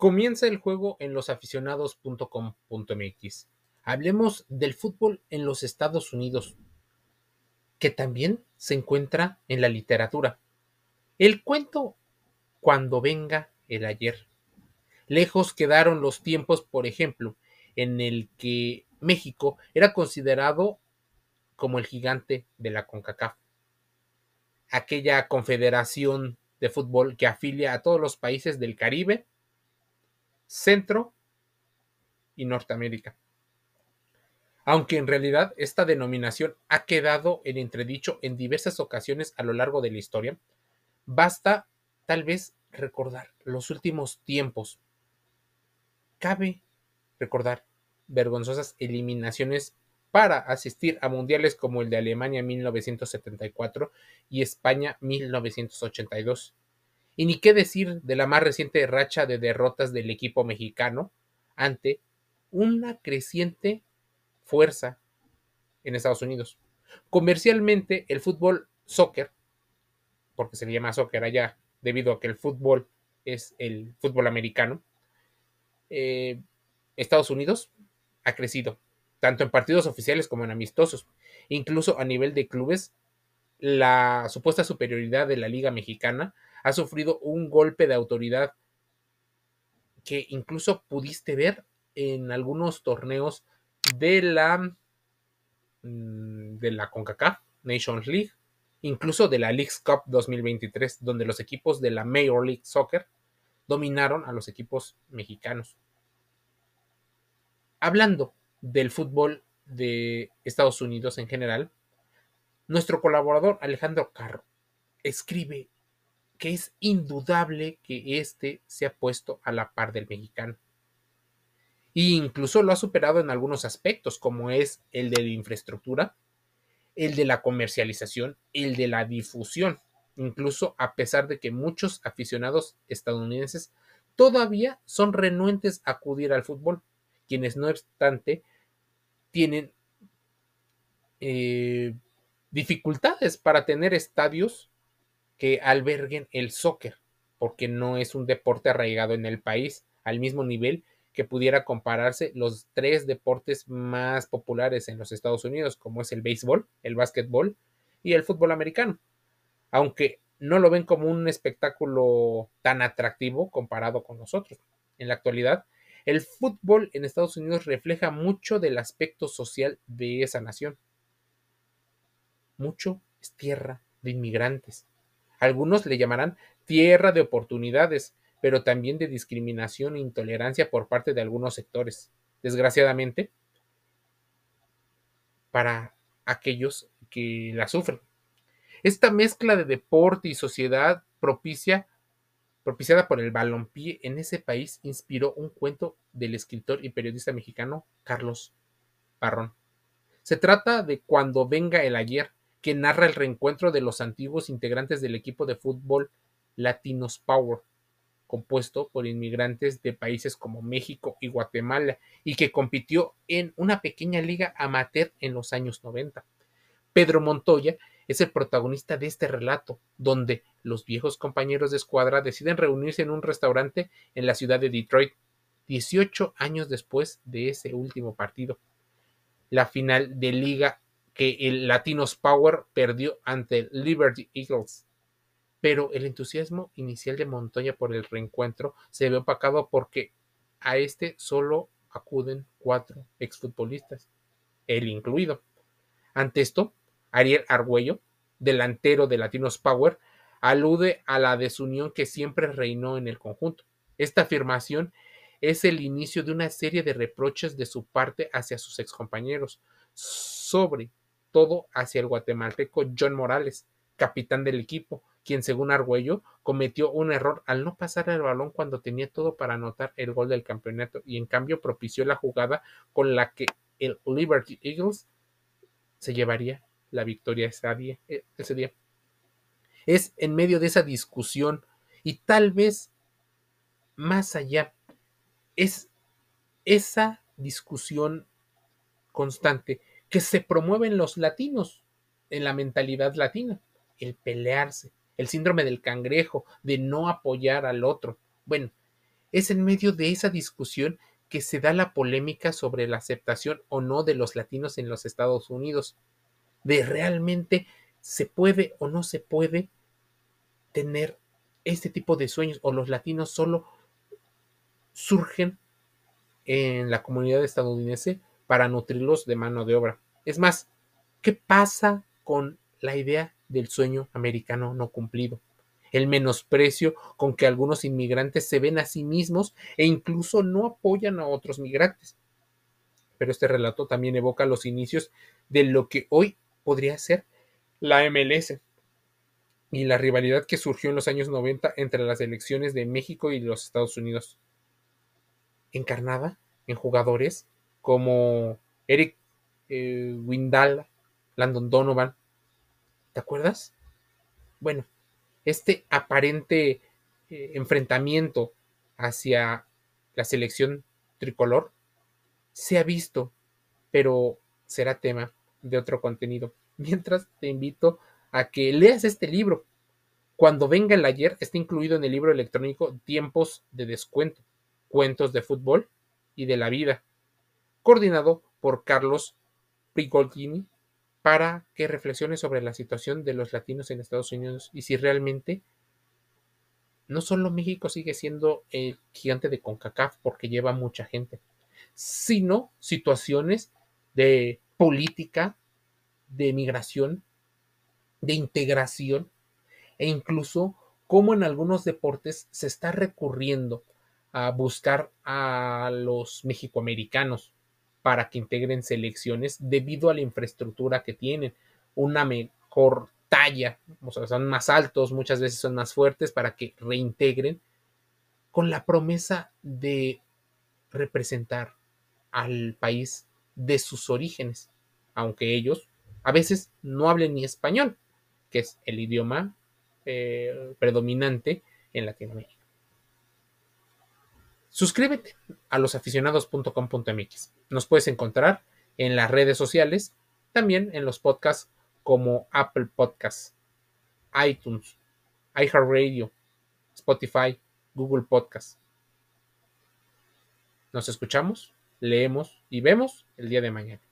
Comienza el juego en losaficionados.com.mx. Hablemos del fútbol en los Estados Unidos, que también se encuentra en la literatura. El cuento Cuando venga el ayer. Lejos quedaron los tiempos, por ejemplo, en el que México era considerado como el gigante de la CONCACAF, aquella confederación de fútbol que afilia a todos los países del Caribe, Centro y Norteamérica. Aunque en realidad esta denominación ha quedado en entredicho en diversas ocasiones a lo largo de la historia, basta tal vez recordar los últimos tiempos. Cabe recordar vergonzosas eliminaciones para asistir a mundiales como el de Alemania 1974 y España 1982. Y ni qué decir de la más reciente racha de derrotas del equipo mexicano ante una creciente fuerza en Estados Unidos. Comercialmente, el fútbol soccer, porque se le llama soccer allá debido a que el fútbol es el fútbol americano, eh, Estados Unidos ha crecido tanto en partidos oficiales como en amistosos. Incluso a nivel de clubes, la supuesta superioridad de la Liga Mexicana ha sufrido un golpe de autoridad que incluso pudiste ver en algunos torneos de la mm, de la CONCACAF Nations League, incluso de la League's Cup 2023, donde los equipos de la Major League Soccer dominaron a los equipos mexicanos. Hablando del fútbol de Estados Unidos en general, nuestro colaborador Alejandro Carro escribe que es indudable que éste se ha puesto a la par del mexicano. E incluso lo ha superado en algunos aspectos, como es el de la infraestructura, el de la comercialización, el de la difusión, incluso a pesar de que muchos aficionados estadounidenses todavía son renuentes a acudir al fútbol, quienes no obstante tienen eh, dificultades para tener estadios que alberguen el soccer, porque no es un deporte arraigado en el país al mismo nivel que pudiera compararse los tres deportes más populares en los Estados Unidos, como es el béisbol, el básquetbol y el fútbol americano. Aunque no lo ven como un espectáculo tan atractivo comparado con nosotros. En la actualidad, el fútbol en Estados Unidos refleja mucho del aspecto social de esa nación. Mucho es tierra de inmigrantes. Algunos le llamarán tierra de oportunidades, pero también de discriminación e intolerancia por parte de algunos sectores. Desgraciadamente, para aquellos que la sufren. Esta mezcla de deporte y sociedad propicia propiciada por el balompié en ese país, inspiró un cuento del escritor y periodista mexicano Carlos Parrón. Se trata de Cuando venga el ayer, que narra el reencuentro de los antiguos integrantes del equipo de fútbol Latinos Power, compuesto por inmigrantes de países como México y Guatemala, y que compitió en una pequeña liga amateur en los años 90. Pedro Montoya es el protagonista de este relato, donde los viejos compañeros de escuadra deciden reunirse en un restaurante en la ciudad de Detroit, 18 años después de ese último partido. La final de liga que el Latinos Power perdió ante Liberty Eagles. Pero el entusiasmo inicial de Montoya por el reencuentro se ve opacado porque a este solo acuden cuatro exfutbolistas, él incluido. Ante esto, Ariel Argüello, delantero de Latinos Power, alude a la desunión que siempre reinó en el conjunto. Esta afirmación es el inicio de una serie de reproches de su parte hacia sus excompañeros, sobre todo hacia el guatemalteco John Morales, capitán del equipo, quien según Argüello cometió un error al no pasar el balón cuando tenía todo para anotar el gol del campeonato y en cambio propició la jugada con la que el Liberty Eagles se llevaría la victoria ese día, eh, ese día. Es en medio de esa discusión y tal vez más allá, es esa discusión constante que se promueve en los latinos, en la mentalidad latina, el pelearse, el síndrome del cangrejo, de no apoyar al otro. Bueno, Es en medio de esa discusión que se da la polémica sobre la aceptación o no de los latinos en los Estados Unidos, de realmente se puede o no se puede tener este tipo de sueños o los latinos solo surgen en la comunidad estadounidense para nutrirlos de mano de obra. Es más, ¿qué pasa con la idea del sueño americano no cumplido? el menosprecio con que algunos inmigrantes se ven a sí mismos e incluso no apoyan a otros migrantes. Pero este relato también evoca los inicios de lo que hoy podría ser la MLS y la rivalidad que surgió en los años 90 entre las elecciones de México y los Estados Unidos, encarnada en jugadores como Eric eh, Windal, Landon Donovan. ¿Te acuerdas? Bueno, este aparente eh, enfrentamiento hacia la selección tricolor se ha visto, pero será tema de otro contenido. Mientras te invito a que leas este libro. Cuando venga el ayer está incluido en el libro electrónico Tiempos de descuento, cuentos de fútbol y de la vida, coordinado por Carlos Prigolini para que reflexione sobre la situación de los latinos en Estados Unidos y si realmente no solo México sigue siendo el gigante de CONCACAF porque lleva mucha gente, sino situaciones de política, de migración, de integración e incluso cómo en algunos deportes se está recurriendo a buscar a los mexicoamericanos para que integren selecciones debido a la infraestructura que tienen, una mejor talla, o sea, son más altos, muchas veces son más fuertes para que reintegren con la promesa de representar al país de sus orígenes, aunque ellos a veces no hablen ni español, que es el idioma eh, predominante en Latinoamérica. Suscríbete a losaficionados.com.mx. Nos puedes encontrar en las redes sociales, también en los podcasts como Apple Podcasts, iTunes, iHeartRadio, Spotify, Google Podcasts. Nos escuchamos, leemos y vemos el día de mañana.